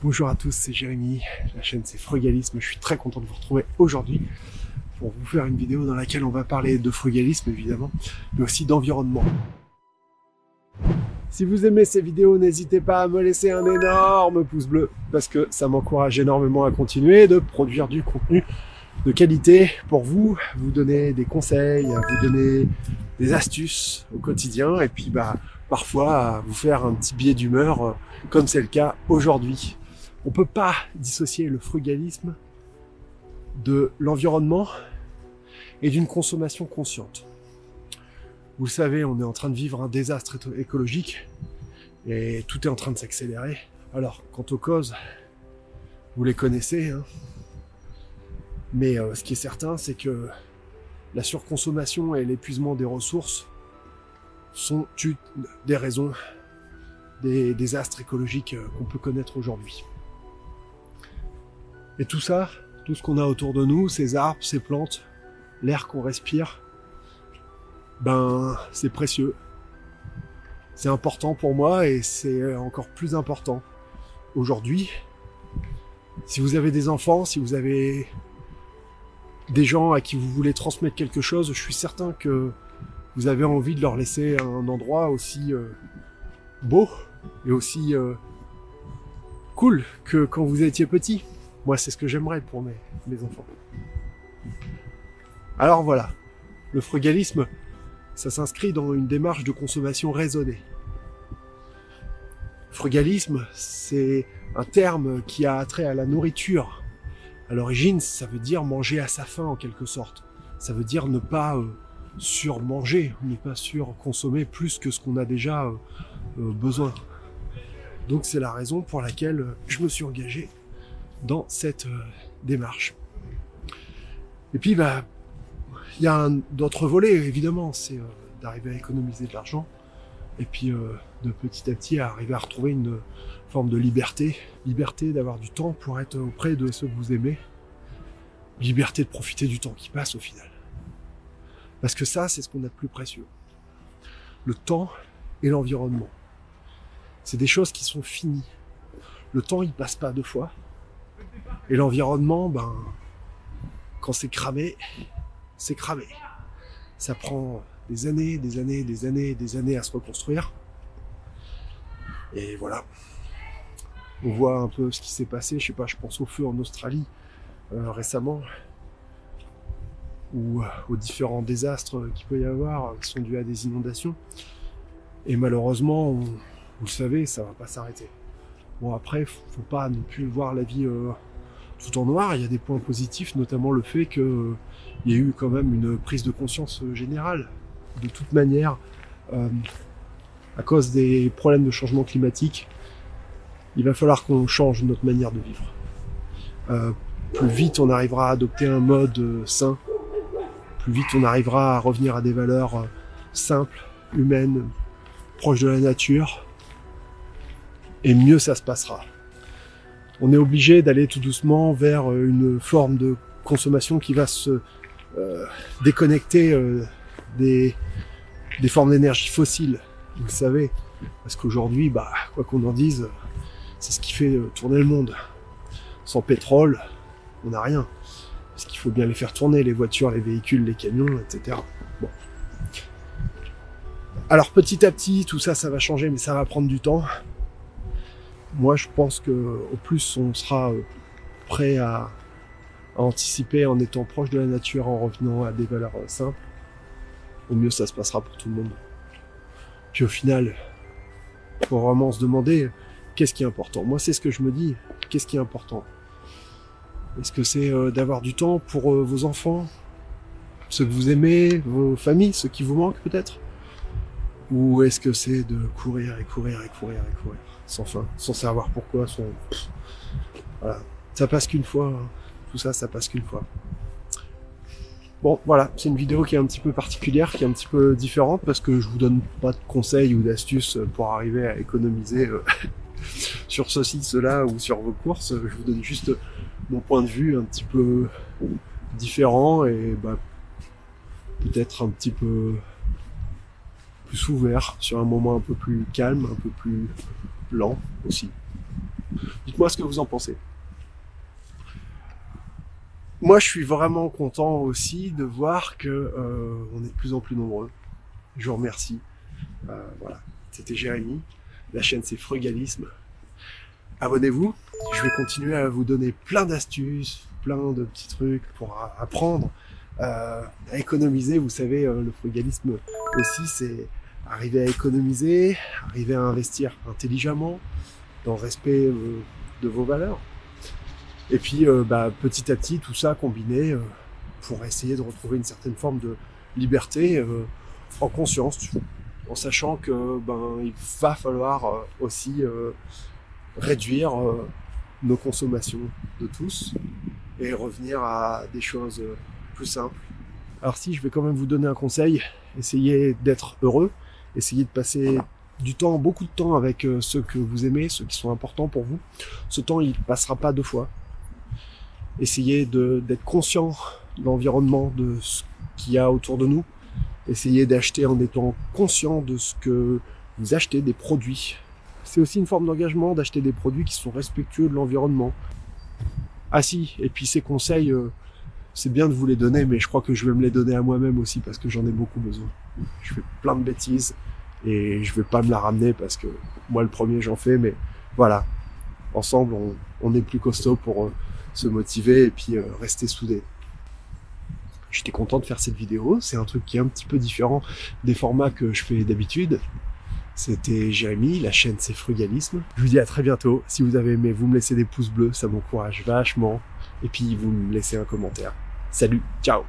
Bonjour à tous, c'est Jérémy, la chaîne c'est Frugalisme, je suis très content de vous retrouver aujourd'hui pour vous faire une vidéo dans laquelle on va parler de frugalisme évidemment, mais aussi d'environnement. Si vous aimez ces vidéos, n'hésitez pas à me laisser un énorme pouce bleu parce que ça m'encourage énormément à continuer de produire du contenu de qualité pour vous, vous donner des conseils, vous donner des astuces au quotidien et puis bah parfois vous faire un petit billet d'humeur comme c'est le cas aujourd'hui. On peut pas dissocier le frugalisme de l'environnement et d'une consommation consciente. Vous savez, on est en train de vivre un désastre écologique et tout est en train de s'accélérer. Alors, quant aux causes, vous les connaissez, hein. mais euh, ce qui est certain, c'est que la surconsommation et l'épuisement des ressources sont des raisons des désastres écologiques euh, qu'on peut connaître aujourd'hui. Et tout ça, tout ce qu'on a autour de nous, ces arbres, ces plantes, l'air qu'on respire, ben c'est précieux. C'est important pour moi et c'est encore plus important aujourd'hui. Si vous avez des enfants, si vous avez des gens à qui vous voulez transmettre quelque chose, je suis certain que vous avez envie de leur laisser un endroit aussi euh, beau et aussi euh, cool que quand vous étiez petit. Moi, c'est ce que j'aimerais pour mes, enfants. Alors voilà, le frugalisme, ça s'inscrit dans une démarche de consommation raisonnée. Frugalisme, c'est un terme qui a trait à la nourriture. À l'origine, ça veut dire manger à sa faim en quelque sorte. Ça veut dire ne pas euh, surmanger, ne pas surconsommer plus que ce qu'on a déjà euh, euh, besoin. Donc c'est la raison pour laquelle je me suis engagé dans cette euh, démarche. Et puis, bah, il y a d'autres volets, évidemment, c'est euh, d'arriver à économiser de l'argent, et puis euh, de petit à petit à arriver à retrouver une forme de liberté, liberté d'avoir du temps pour être auprès de ceux que vous aimez, liberté de profiter du temps qui passe au final. Parce que ça, c'est ce qu'on a de plus précieux. Le temps et l'environnement. C'est des choses qui sont finies. Le temps, il passe pas deux fois. Et l'environnement, ben, quand c'est cramé, c'est cramé. Ça prend des années, des années, des années, des années à se reconstruire. Et voilà. On voit un peu ce qui s'est passé. Je sais pas, je pense au feu en Australie euh, récemment, ou euh, aux différents désastres qu'il peut y avoir qui sont dus à des inondations. Et malheureusement, vous le savez, ça va pas s'arrêter. Bon après, faut pas non plus voir la vie euh, tout en noir. Il y a des points positifs, notamment le fait qu'il euh, y a eu quand même une prise de conscience euh, générale. De toute manière, à cause des problèmes de changement climatique, il va falloir qu'on change notre manière de vivre. plus vite on arrivera à adopter un mode sain, plus vite on arrivera à revenir à des valeurs simples, humaines, proches de la nature, et mieux ça se passera. On est obligé d'aller tout doucement vers euh, une forme de consommation qui va se euh, déconnecter euh, des, des formes d'énergie fossiles, vous savez. Parce qu'aujourd'hui, bah, quoi qu'on en dise, c'est ce qui fait tourner le monde. Sans pétrole, on n'a rien. Parce qu'il faut bien les faire tourner, les voitures, les véhicules, les camions, etc. Bon. Alors petit à petit, tout ça, ça va changer, mais ça va prendre du temps moi, je pense que au plus on sera euh, prêt à, anticiper en étant proche de la nature, en revenant à des valeurs euh, simples, au mieux ça se passera pour tout le monde. Puis au final, faut vraiment se demander qu'est-ce qui est important? Moi, c'est ce que je me dis. Qu'est-ce qui est important? Est-ce que c'est euh, d'avoir du temps pour vos enfants, ceux que vous aimez, vos familles, ceux qui vous manquent peut-être? Ou est-ce que c'est de courir et courir et courir et courir? Sans fin, sans savoir pourquoi, sans... Voilà. Ça passe qu'une fois, hein. tout ça, ça passe qu'une fois. Bon, voilà, c'est une vidéo qui est un petit peu particulière, qui est un petit peu différente, parce que je vous donne pas de conseils ou d'astuces pour arriver à économiser euh, sur ceci, cela, ou sur vos courses. Je vous donne juste mon point de vue un petit peu différent et bah, peut-être un petit peu plus ouvert sur un moment un peu plus calme, un peu plus lent aussi. Dites-moi ce que vous en pensez. Moi, je suis vraiment content aussi de voir que euh, on est de plus en plus nombreux. Je vous remercie. Euh, voilà, c'était Jérémy. La chaîne c'est Frugalisme. Abonnez-vous. Je vais continuer à vous donner plein d'astuces, plein de petits trucs pour apprendre euh, à économiser. Vous savez, le frugalisme aussi, c'est arriver à économiser, arriver à investir intelligemment, dans le respect euh, de vos valeurs. Et puis, bah, petit à petit, tout ça combiné pour essayer de retrouver une certaine forme de liberté en conscience, en sachant que ben il va falloir aussi réduire nos consommations de tous et revenir à des choses plus simples. Alors si je vais quand même vous donner un conseil, essayez d'être heureux, essayez de passer du temps, beaucoup de temps avec euh, ceux que vous aimez, ceux qui sont importants pour vous. Ce temps, il passera pas deux fois. Essayez d'être conscient de l'environnement, de ce qu'il y a autour de nous. Essayez d'acheter en étant conscient de ce que vous achetez, des produits. C'est aussi une forme d'engagement d'acheter des produits qui sont respectueux de l'environnement. Ah si, et puis ces conseils, euh, c'est bien de vous les donner, mais je crois que je vais me les donner à moi-même aussi parce que j'en ai beaucoup besoin. Je fais plein de bêtises et je vais pas me la ramener parce que moi le premier j'en fais, mais voilà. Ensemble, on, est plus costaud pour euh, se motiver et puis euh, rester soudés. J'étais content de faire cette vidéo. C'est un truc qui est un petit peu différent des formats que je fais d'habitude. C'était Jérémy, la chaîne c'est Frugalisme. Je vous dis à très bientôt. Si vous avez aimé, vous me laissez des pouces bleus, ça m'encourage vachement. Et puis vous me laissez un commentaire. Salut, ciao